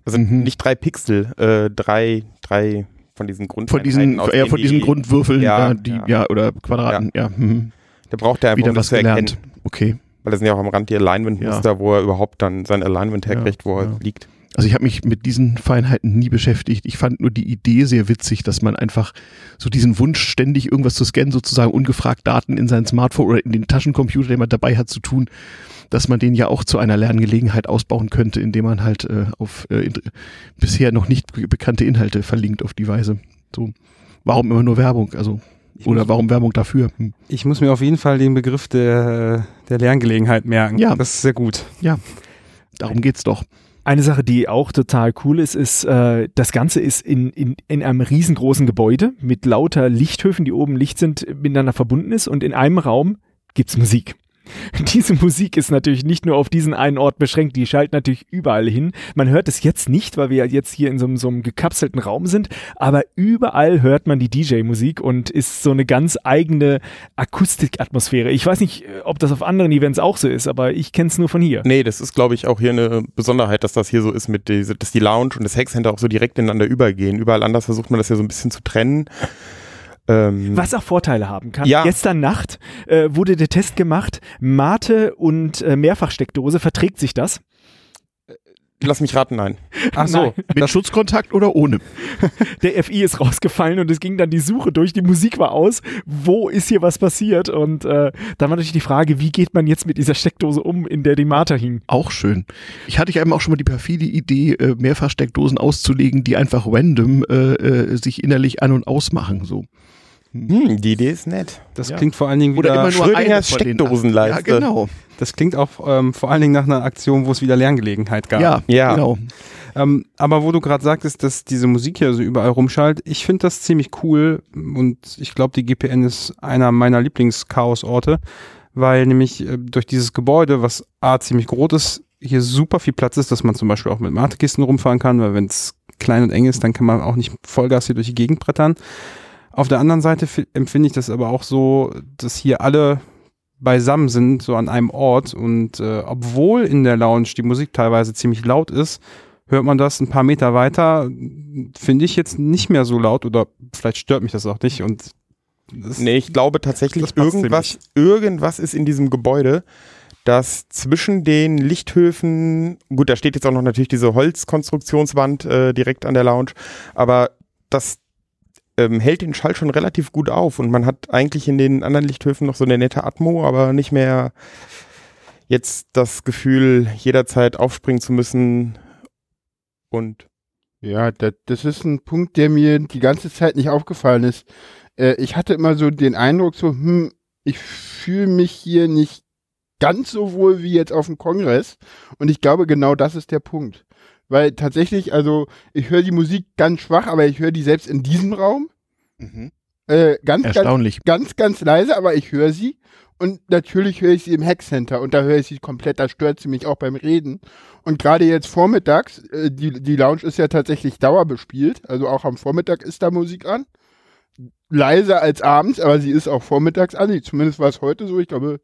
Also Mhm. nicht drei Pixel, äh, drei, drei von diesen Grund Von diesen, aus ja, von diesen die- Grundwürfeln, Ja, ja, die, ja. ja. oder Quadraten, ja. mhm. Der braucht ja einfach, Wieder das was zu erkennen. Okay. Weil das sind ja auch am Rand die Alignment-Muster, wo er überhaupt dann sein Alignment herkriegt, wo er ja. liegt. Also ich habe mich mit diesen Feinheiten nie beschäftigt. Ich fand nur die Idee sehr witzig, dass man einfach so diesen Wunsch, ständig irgendwas zu scannen, sozusagen ungefragt Daten in sein Smartphone oder in den Taschencomputer, den man dabei hat, zu tun, dass man den ja auch zu einer Lerngelegenheit ausbauen könnte, indem man halt äh, auf äh, in, bisher noch nicht be- bekannte Inhalte verlinkt auf die Weise. So, warum immer nur Werbung? Also oder warum Werbung dafür? Hm. Ich muss mir auf jeden Fall den Begriff der, der Lerngelegenheit merken. Ja. Das ist sehr gut. Darum geht's doch. Eine Sache, die auch total cool ist, ist, äh, das Ganze ist in, in, in einem riesengroßen Gebäude mit lauter Lichthöfen, die oben Licht sind, miteinander verbunden ist und in einem Raum gibt's Musik. Diese Musik ist natürlich nicht nur auf diesen einen Ort beschränkt, die schaltet natürlich überall hin. Man hört es jetzt nicht, weil wir jetzt hier in so, einem- so einem gekapselten Raum sind, aber überall hört man die DJ-Musik und ist so eine ganz eigene Akustikatmosphäre. Ich weiß nicht, äh, ob das auf anderen Events auch so ist, aber ich kenne es nur von hier. Nee, das ist, glaube ich, auch hier eine Besonderheit, dass das hier so ist, mit diese, dass die Lounge und das Hackcenter auch so direkt ineinander übergehen. Überall anders versucht man das ja so ein bisschen zu trennen. Ähm, Was auch Vorteile haben kann. Ja. Gestern Nacht äh, wurde der Test gemacht, Mate und äh, Mehrfachsteckdose, verträgt sich das? Lass mich raten, nein. Ach so, Mit Schutzkontakt oder ohne? Der FI ist rausgefallen und es ging dann die Suche durch. Die Musik war aus. Wo ist hier was passiert? Und äh, dann war natürlich die Frage, wie geht man jetzt mit dieser Steckdose um, in der die Martha hing? Auch schön. Ich hatte ja eben auch schon mal die perfide Idee, äh, Mehrfachsteckdosen auszulegen, die einfach random äh, äh, sich innerlich an- und ausmachen. So. Hm, die Idee ist nett. das Ja. klingt vor allen Dingen Oder wieder, immer nur Schrödingers Steckdosenleiste. Ja, genau. das klingt auch ähm, vor allen Dingen nach einer Aktion, wo es wieder Lerngelegenheit gab. Ja, Ja. genau. Ähm, aber wo du gerade sagtest, dass diese Musik hier so überall rumschallt, ich finde das ziemlich cool und ich glaube, die GPN ist einer meiner Lieblingschaosorte, weil nämlich äh, durch dieses Gebäude, was A ziemlich groß ist, hier super viel Platz ist, dass man zum Beispiel auch mit Matekisten rumfahren kann, weil wenn es klein und eng ist, dann kann man auch nicht Vollgas hier durch die Gegend brettern. Auf der anderen Seite fi- empfinde ich das aber auch so, dass hier alle beisammen sind, so an einem Ort. Und äh, obwohl in der Lounge die Musik teilweise ziemlich laut ist, hört man das ein paar Meter weiter, finde ich jetzt nicht mehr so laut oder vielleicht stört mich das auch nicht. Und das, Nee, ich glaube tatsächlich, irgendwas, irgendwas ist in diesem Gebäude, das zwischen den Lichthöfen, gut, da steht jetzt auch noch natürlich diese Holzkonstruktionswand äh, direkt an der Lounge, aber das ähm, hält den Schall schon relativ gut auf und man hat eigentlich in den anderen Lichthöfen noch so eine nette Atmo, aber nicht mehr jetzt das Gefühl, jederzeit aufspringen zu müssen und Ja, das, das ist ein Punkt, der mir die ganze Zeit nicht aufgefallen ist. Äh, ich hatte immer so den Eindruck, so, hm, ich fühle mich hier nicht ganz so wohl wie jetzt auf dem Kongress. Und ich glaube, genau das ist der Punkt. Weil tatsächlich, also, ich höre die Musik ganz schwach, aber ich höre die selbst in diesem Raum. Mhm. Äh, ganz, ganz, Erstaunlich. ganz, ganz leise, aber ich höre sie. Und natürlich höre ich sie im Hackcenter und da höre ich sie komplett, da stört sie mich auch beim Reden. Und gerade jetzt vormittags, äh, die, die Lounge ist ja tatsächlich dauerbespielt, also auch am Vormittag ist da Musik an. Leiser als abends, aber sie ist auch vormittags an. Zumindest war es heute so. Ich glaube,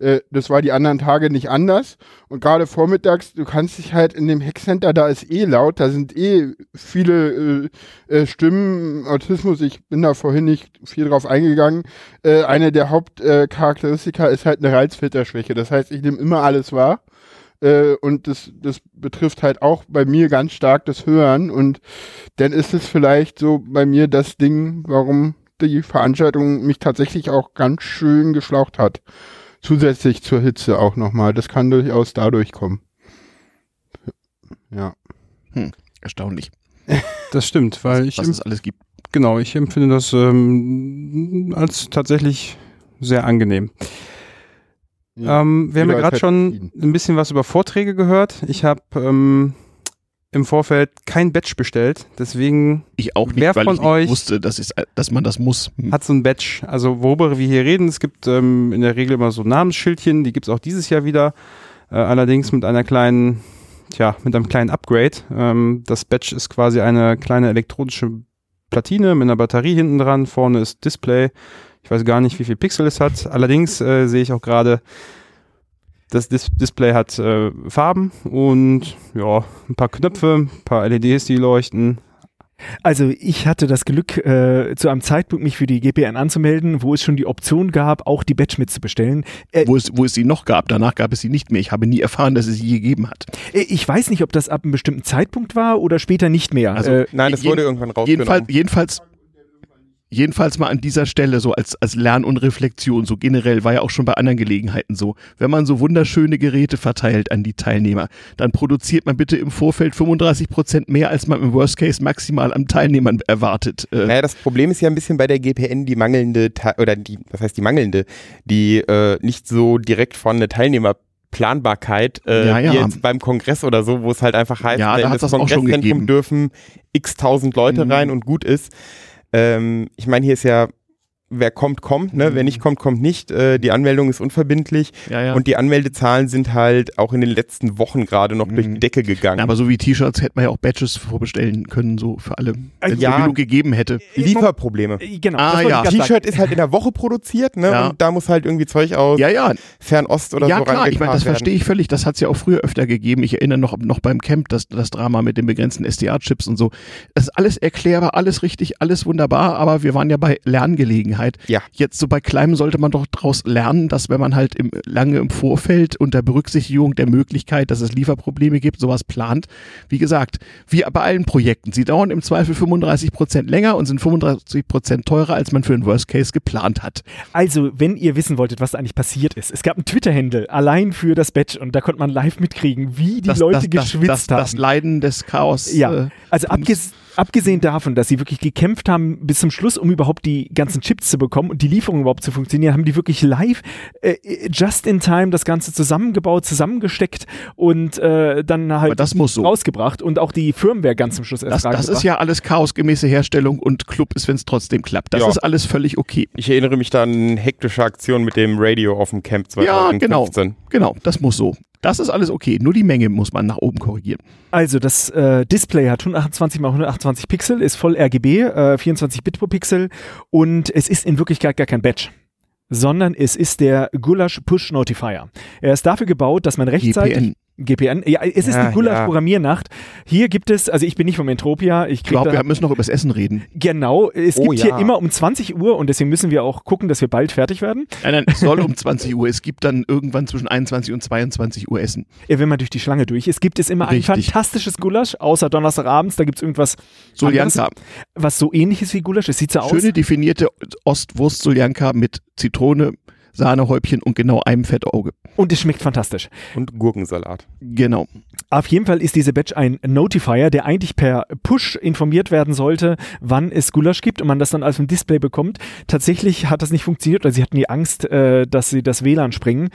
äh, das war die anderen Tage nicht anders. Und gerade vormittags, du kannst dich halt in dem Hackcenter, da ist eh laut, da sind eh viele äh, äh, Stimmen, Autismus, ich bin da vorhin nicht viel drauf eingegangen. Äh, eine der Hauptcharakteristika ist halt eine Reizfilterschwäche. Das heißt, ich nehme immer alles wahr. Äh, und das, das betrifft halt auch bei mir ganz stark das Hören. Und dann ist es vielleicht so bei mir das Ding, warum die Veranstaltung mich tatsächlich auch ganz schön geschlaucht hat. Zusätzlich zur Hitze auch nochmal. Das kann durchaus dadurch kommen. Ja. Erstaunlich, das stimmt, weil ich was es alles gibt. genau, ich empfinde das ähm, als tatsächlich sehr angenehm. ja. Ähm, wir haben ja gerade halt schon ein bisschen was über Vorträge gehört. Ich habe ähm, im Vorfeld kein Badge bestellt, deswegen Ich auch nicht, Wer weil von ich euch- wusste, dass, es, dass man das muss. Hm. hat so ein Badge. Also worüber wir hier reden, es gibt ähm, in der Regel immer so Namensschildchen, die gibt es auch dieses Jahr wieder, äh, allerdings mit einer kleinen, tja, mit einem kleinen Upgrade. Ähm, das Badge ist quasi eine kleine elektronische Platine mit einer Batterie hinten dran, vorne ist Display. Ich weiß gar nicht, wie viel Pixel es hat. Allerdings äh, sehe ich auch gerade, das Dis Display hat äh, Farben und ja, ein paar Knöpfe, ein paar LEDs, die leuchten. Also ich hatte das Glück, äh, zu einem Zeitpunkt mich für die GPN anzumelden, wo es schon die Option gab, auch die Badge mitzubestellen. Äh, Wo, es, wo es sie noch gab, danach gab es sie nicht mehr. Ich habe nie erfahren, dass es sie gegeben hat. äh, ich weiß nicht, ob das ab einem bestimmten Zeitpunkt war oder später nicht mehr. Also, äh, nein, das wurde irgendwann rausgenommen. Jedenfalls, jedenfalls, jedenfalls mal an dieser Stelle so als, als Lern- und Reflexion, so generell war ja auch schon bei anderen Gelegenheiten so. Wenn man so wunderschöne Geräte verteilt an die Teilnehmer, dann produziert man bitte im Vorfeld 35 Prozent mehr, als man im Worst Case maximal an Teilnehmern erwartet. Äh, Naja, das Problem ist ja ein bisschen bei der GPN die mangelnde, oder die, was heißt die mangelnde, die äh, nicht so direkt vorhandene Teilnehmerplanbarkeit, äh, Ja, ja. jetzt beim Kongress oder so, wo es halt einfach heißt, Ja, da in das das auch schon Kongresszentrum dürfen x tausend Leute Mhm. rein und gut ist. Ähm, ich meine, hier ist ja, wer kommt, kommt, ne? Wer nicht kommt, kommt nicht. Äh, die Anmeldung ist unverbindlich ja, ja. und die Anmeldezahlen sind halt auch in den letzten Wochen gerade noch durch Mhm. die Decke gegangen. Na, aber so wie T-Shirts hätte man ja auch Badges vorbestellen können, so für alle. Wenn es Ja. so genug gegeben hätte. Lieferprobleme. äh, genau, Ah, ja. T-Shirt ist halt in der Woche produziert, ne? Ja. Und da muss halt irgendwie Zeug aus Ja, ja, Fernost oder ja so klar, ich meine, das verstehe ich völlig. Das hat es ja auch früher öfter gegeben. Ich erinnere noch, noch beim Camp das, das Drama mit den begrenzten SDA-Chips und so. Das ist alles erklärbar, alles richtig, alles wunderbar, aber wir waren ja bei Lerngelegenheiten. Angelegenheit. Ja. Jetzt so bei Kleinem sollte man doch daraus lernen, dass wenn man halt im, lange im Vorfeld unter Berücksichtigung der Möglichkeit, dass es Lieferprobleme gibt, sowas plant. Wie gesagt, wie bei allen Projekten. Sie dauern im Zweifel 35 Prozent länger und sind 35 Prozent teurer, als man für den Worst Case geplant hat. Also, wenn ihr wissen wolltet, was da eigentlich passiert ist, es gab ein Twitter-Handle allein für das Badge und da konnte man live mitkriegen, wie die das, Leute das, das, geschwitzt haben. das Leiden des Chaos. Ja, äh, also abges abgesehen davon, dass sie wirklich gekämpft haben bis zum Schluss, um überhaupt die ganzen Chips zu bekommen und die Lieferung überhaupt zu funktionieren, haben die wirklich live äh, just in time das Ganze zusammengebaut, zusammengesteckt und äh, dann aber halt das muss so. rausgebracht und auch die Firmware ganz zum Schluss erst Das, das ist ja alles chaosgemäße Herstellung und Club ist, wenn es trotzdem klappt. Das Ja. ist alles völlig okay. Ich erinnere mich da an hektische Aktion mit dem Radio auf dem Camp Ja, 2015. genau. Genau, das muss so. Das ist alles okay. Nur die Menge muss man nach oben korrigieren. Also das äh, Display hat 128 x 128 Pixel, ist voll RGB, äh, 24 Bit pro Pixel und es ist in Wirklichkeit gar kein Badge sondern es ist der Gulasch Push Notifier. Er ist dafür gebaut, dass man rechtzeitig GPN. GPN. Ja, es ist Ja, die Gulasch ja. Programmiernacht. Hier gibt es, also ich bin nicht vom Entropia, ich glaube, wir müssen noch über das Essen reden. genau, es Oh, gibt hier ja. immer um 20 Uhr und deswegen müssen wir auch gucken, dass wir bald fertig werden. Nein, nein, es soll um 20 Uhr. Es gibt dann irgendwann zwischen 21 und 22 Uhr Essen. Äh, Wenn man durch die Schlange durch ist, gibt es immer Richtig. ein fantastisches Gulasch, außer Donnerstagabends, da gibt es irgendwas anderes, Soljanka. was so ähnlich ist wie Gulasch. Es sieht so aus. Schöne definierte Ostwurst Soljanka mit Zitrone, Sahnehäubchen und genau einem Fettauge. Und es schmeckt fantastisch. Und Gurkensalat. Genau. Auf jeden Fall ist diese Badge ein Notifier, der eigentlich per Push informiert werden sollte, wann es Gulasch gibt und man das dann als ein Display bekommt. Tatsächlich hat das nicht funktioniert, weil sie hatten die Angst, äh, dass sie das WLAN sprengen.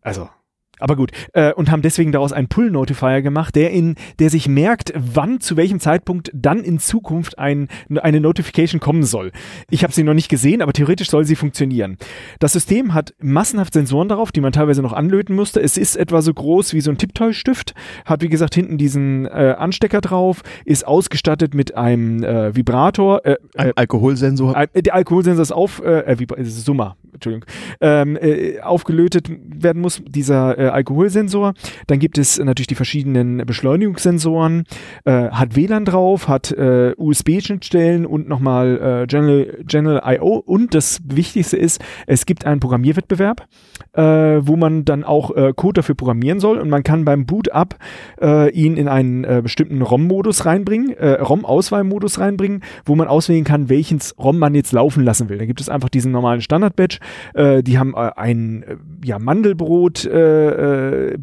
Also. Aber gut, äh, und haben deswegen daraus einen Pull-Notifier gemacht, der in, der sich merkt, wann zu welchem Zeitpunkt dann in Zukunft ein, eine Notification kommen soll. Ich habe sie noch nicht gesehen, aber theoretisch soll sie funktionieren. Das System hat massenhaft Sensoren darauf, die man teilweise noch anlöten musste. Es ist etwa so groß wie so ein Tipptoy-Stift, hat wie gesagt hinten diesen äh, Anstecker drauf, ist ausgestattet mit einem äh, Vibrator. Äh, Ein äh, Alkoholsensor. Al- der Alkoholsensor ist auf, äh, äh, Summer, Entschuldigung, ähm, äh, aufgelötet werden muss, dieser äh, Alkoholsensor. Dann gibt es natürlich die verschiedenen Beschleunigungssensoren, äh, hat WLAN drauf, hat äh, USB-Schnittstellen und nochmal äh, General, General I.O. Und das Wichtigste ist, es gibt einen Programmierwettbewerb, äh, wo man dann auch Code dafür programmieren soll und man kann beim Boot-up ihn in einen bestimmten ROM-Modus reinbringen, ROM-Auswahlmodus reinbringen, wo man auswählen kann, welches ROM man jetzt laufen lassen will. Da gibt es einfach diesen normalen Standard-Badge. Äh, die haben äh, ein äh, ja, Mandelbrot äh,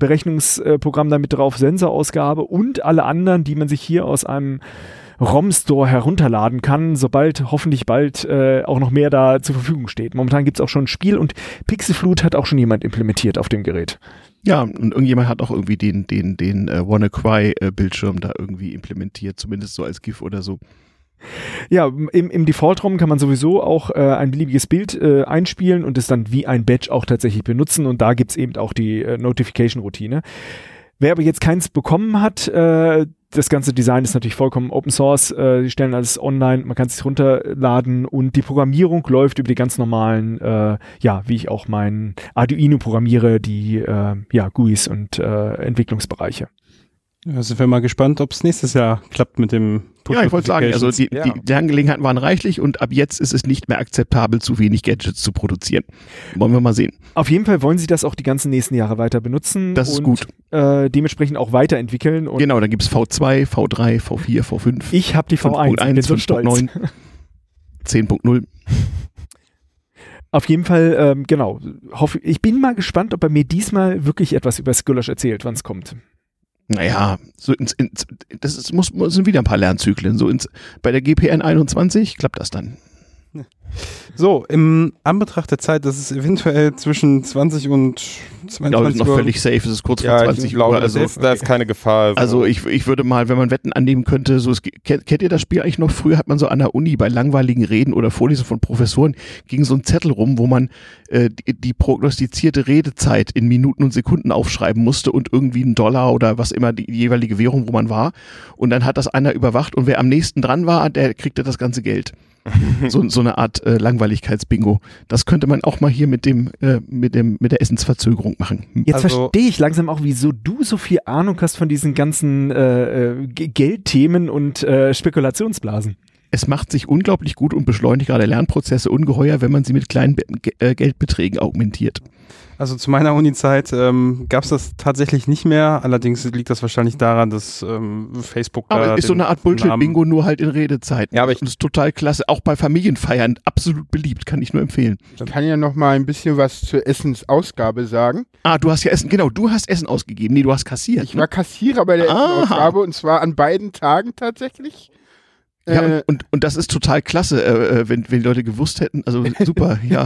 damit drauf, Sensorausgabe und alle anderen, die man sich hier aus einem ROM-Store herunterladen kann, sobald hoffentlich bald äh, auch noch mehr da zur Verfügung steht. Momentan gibt es auch schon ein Spiel und Pixelflut hat auch schon jemand implementiert auf dem Gerät. Ja, und irgendjemand hat auch irgendwie den, den, den äh, WannaCry-Bildschirm da irgendwie implementiert, zumindest so als GIF oder so. Ja, im, im Default-ROM kann man sowieso auch äh, ein beliebiges Bild äh, einspielen und es dann wie ein Badge auch tatsächlich benutzen und da gibt's eben auch die äh, Notification-Routine. Wer aber jetzt keins bekommen hat, äh, das ganze Design ist natürlich vollkommen Open Source. Äh, die stellen alles online, man kann es sich runterladen und die Programmierung läuft über die ganz normalen, äh, ja, wie ich auch mein Arduino programmiere, die ja, GUIs und Entwicklungsbereiche. Ja, sind wir mal gespannt, ob es nächstes Jahr klappt mit dem Ja, ich wollte sagen, also die, Ja. die, die Angelegenheiten waren reichlich und ab jetzt ist es nicht mehr akzeptabel, zu wenig Gadgets zu produzieren. Wollen wir mal sehen. Auf jeden Fall wollen sie das auch die ganzen nächsten Jahre weiter benutzen. Das ist und, gut. Äh, dementsprechend auch weiterentwickeln. Und Genau, da gibt's V2, V3, V4, V5, ich habe die V1 und bin 5.1, so stolz. 5.9, 10.0. Auf jeden Fall, ähm, genau. Hoffe, ich bin mal gespannt, ob er mir diesmal wirklich etwas über Skulash erzählt, wann es kommt. Naja, so ins, ins, das ist, muss, sind wieder ein paar Lernzyklen. So ins, bei der GPN 21 klappt das dann. So, im Anbetracht der Zeit, dass es eventuell zwischen 20 und Ich glaube, 22 noch Uhr völlig safe. Es ist kurz Ja, vor ich 20 glaube, Uhr. das Also, ist, da ist keine Gefahr. also ich, ich würde mal, wenn man Wetten annehmen könnte, so es, kennt, kennt ihr das Spiel eigentlich noch? Früher hat man so an der Uni bei langweiligen Reden oder Vorlesungen von Professoren ging so ein Zettel rum, wo man äh, die, die prognostizierte Redezeit in Minuten und Sekunden aufschreiben musste und irgendwie einen Dollar oder was immer die jeweilige Währung, wo man war. Und dann hat das einer überwacht und wer am nächsten dran war, der kriegte das ganze Geld. so, so eine Art äh, Langweiligkeitsbingo. Das könnte man auch mal hier mit dem, äh, mit dem, mit der Essensverzögerung machen. Hm. Jetzt Also- verstehe ich langsam auch, wieso du so viel Ahnung hast von diesen ganzen äh, äh, Geldthemen und äh, Spekulationsblasen. Es macht sich unglaublich gut und beschleunigt gerade Lernprozesse ungeheuer, wenn man sie mit kleinen Be äh, Geldbeträgen augmentiert. Also zu meiner Uni-Zeit ähm, gab es das tatsächlich nicht mehr. Allerdings liegt das wahrscheinlich daran, dass ähm, Facebook Aber ist so eine Art Bullshit-Bingo, nur halt in Redezeit. Ja, aber ich- und das ist total klasse. Auch bei Familienfeiern absolut beliebt, kann ich nur empfehlen. Ich kann ja noch mal ein bisschen was zur Essensausgabe sagen. Ah, du hast ja Essen, genau, du hast Essen ausgegeben. Nee, du hast kassiert. Ich war Kassierer bei der Aha. Essensausgabe und zwar an beiden Tagen tatsächlich. Ja, Äh, und, und, das ist total klasse, äh, äh, wenn, wenn die Leute gewusst hätten. Also super, ja.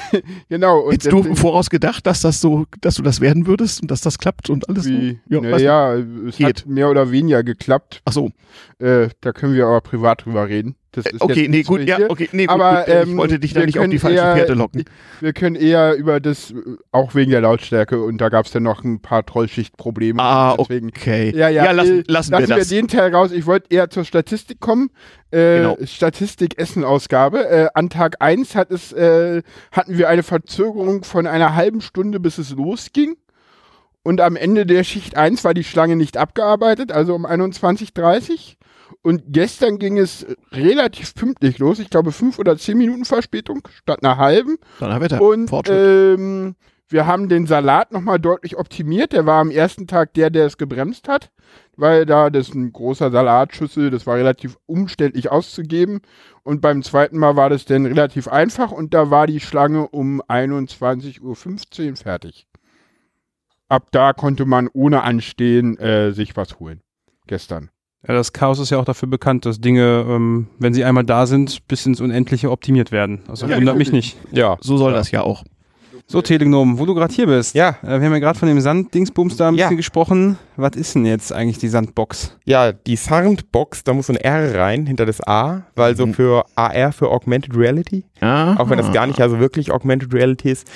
genau. Und Hättest du deswegen- voraus gedacht, dass das so, dass du das werden würdest und dass das klappt und alles Wie, so? weiß nicht. naja, es Geht. hat mehr oder weniger geklappt. Ach so, Äh, da können wir aber privat drüber reden. Das ist okay, nee, gut, ja, okay, nee, Aber, gut, gut, ich ähm, wollte dich da wir nicht auf die falsche eher- Fährte locken. Wir können eher über das, äh, auch wegen der Lautstärke, und da gab es dann noch ein paar Trollschichtprobleme. Ah, Deswegen, okay. Ja, ja, lassen, äh, lassen, lassen wir das. den Teil raus. Ich wollte eher zur Statistik kommen. Äh, Genau. Statistik Essen-Ausgabe. Äh, an Tag 1 hat es, äh, hatten wir eine Verzögerung von einer halben Stunde, bis es losging. Und am Ende der Schicht 1 war die Schlange nicht abgearbeitet, also um 21.30 Und gestern ging es relativ pünktlich los. Ich glaube, fünf oder zehn Minuten Verspätung statt einer halben. Donnerwetter, Und ähm, wir haben den Salat nochmal deutlich optimiert. Der war am ersten Tag der, der es gebremst hat, weil da das ist ein großer Salatschüssel, das war relativ umständlich auszugeben. Und beim zweiten Mal war das dann relativ einfach und da war die Schlange um 21.15 Uhr fertig. Ab da konnte man ohne Anstehen äh, sich was holen. Gestern. Ja, das Chaos ist ja auch dafür bekannt, dass Dinge, ähm, wenn sie einmal da sind, bis ins Unendliche optimiert werden. Also Ja, wundert mich natürlich. nicht. Ja. so soll das ja auch. So, Telegnom, wo du gerade hier bist. Ja. Äh, wir haben ja gerade von dem Sanddingsbums da ein Ja. bisschen gesprochen. Was ist denn jetzt eigentlich die Sandbox? Ja, die Soundbox, da muss ein R rein hinter das A, weil so Mhm. für AR für Augmented Reality, Ja. auch wenn das gar nicht also wirklich Augmented Reality ist.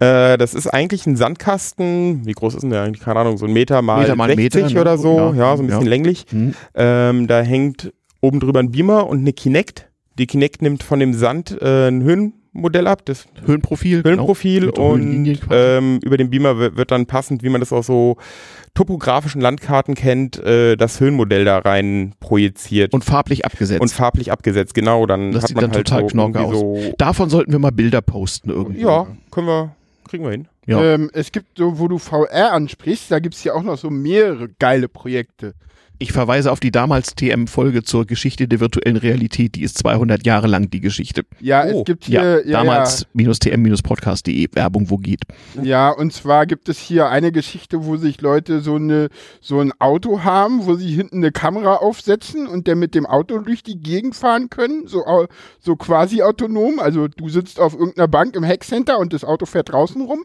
Äh, das ist eigentlich ein Sandkasten, wie groß ist denn der eigentlich? Keine Ahnung, so ein Meter mal, Meter mal 60 Meter, ne? oder so, ja, Ja, so ein bisschen ja. länglich. Hm. Ähm, da hängt oben drüber ein Beamer und eine Kinect. Die Kinect nimmt von dem Sand äh, ein Höhenmodell ab, das Höhenprofil. Höhenprofil Genau. Mit so und ähm, über den Beamer wird, dann passend, wie man das aus so topografischen Landkarten kennt, äh, das Höhenmodell da rein projiziert Und farblich abgesetzt. und farblich abgesetzt. Genau, dann Das hat sieht man dann halt total so irgendwie so. Davon sollten wir mal Bilder posten irgendwie. Ja, können wir, kriegen wir hin. Ja. Ähm, es gibt so, wo du VR ansprichst, da gibt es ja auch noch so mehrere geile Projekte. Ich verweise auf die damals TM-Folge zur Geschichte der virtuellen Realität. Die ist 200 Jahre lang, die Geschichte. Ja, Oh, es gibt Ja, hier, ja, damals tm-podcast.de, Werbung, wo geht. Ja, und zwar gibt es hier eine Geschichte, wo sich Leute so, eine, so ein Auto haben, wo sie hinten eine Kamera aufsetzen und dann mit dem Auto durch die Gegend fahren können, so, so quasi autonom. Also du sitzt auf irgendeiner Bank im Hackcenter und das Auto fährt draußen rum.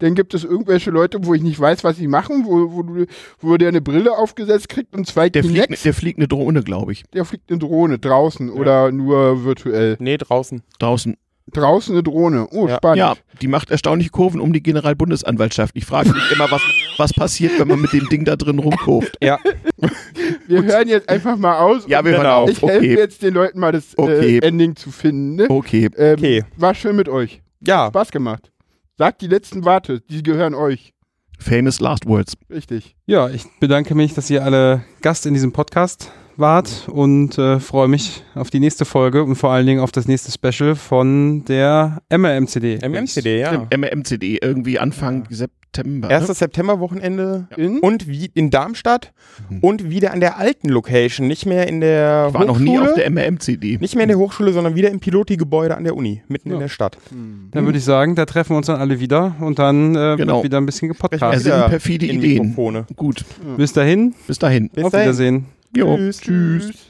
Dann gibt es irgendwelche Leute, wo ich nicht weiß, was sie machen, wo, wo, du, wo der eine Brille aufgesetzt kriegt und zwei Der fliegt, Kinects. der fliegt eine Drohne, glaube ich. Der fliegt eine Drohne draußen oder nur virtuell. Nee, draußen. Draußen. Draußen eine Drohne. Oh, Ja. spannend. Ja, die macht erstaunliche Kurven um die Generalbundesanwaltschaft. Ich frage mich immer, was, was passiert, wenn man mit dem Ding da drin rumkurft. Ja, Wir hören jetzt einfach mal aus. Ja, wir hören Genau. auf. Ich helfe Okay. jetzt den Leuten mal das Okay. äh, Ending zu finden. Ne? Okay. Ähm, okay. War schön mit euch. Ja, Spaß gemacht. Sagt die letzten Worte, die gehören euch. Famous last words. Richtig. Ja, ich bedanke mich, dass ihr alle Gast in diesem Podcast wart und äh, freue mich auf die nächste Folge und vor allen Dingen auf das nächste Special von der MRMCD. MMCD, ja. MMCD, irgendwie Anfang September. Erstes Septemberwochenende In? und wie in Darmstadt Mhm. und wieder an der alten Location, nicht mehr in der Ich war noch Hochschule, nie auf der MMCD. nicht mehr in der Hochschule, sondern wieder im Piloti-Gebäude an der Uni, mitten Ja. in der Stadt. Hm. Dann würde ich sagen, da treffen wir uns dann alle wieder und dann äh, Genau. wird wieder ein bisschen Er gepodcastet. sind wieder perfide Ideen. Mikrofone. Gut. Bis dahin, Bis dahin. Bis auf dahin. Wiedersehen. Jo. Tschüss. Tschüss.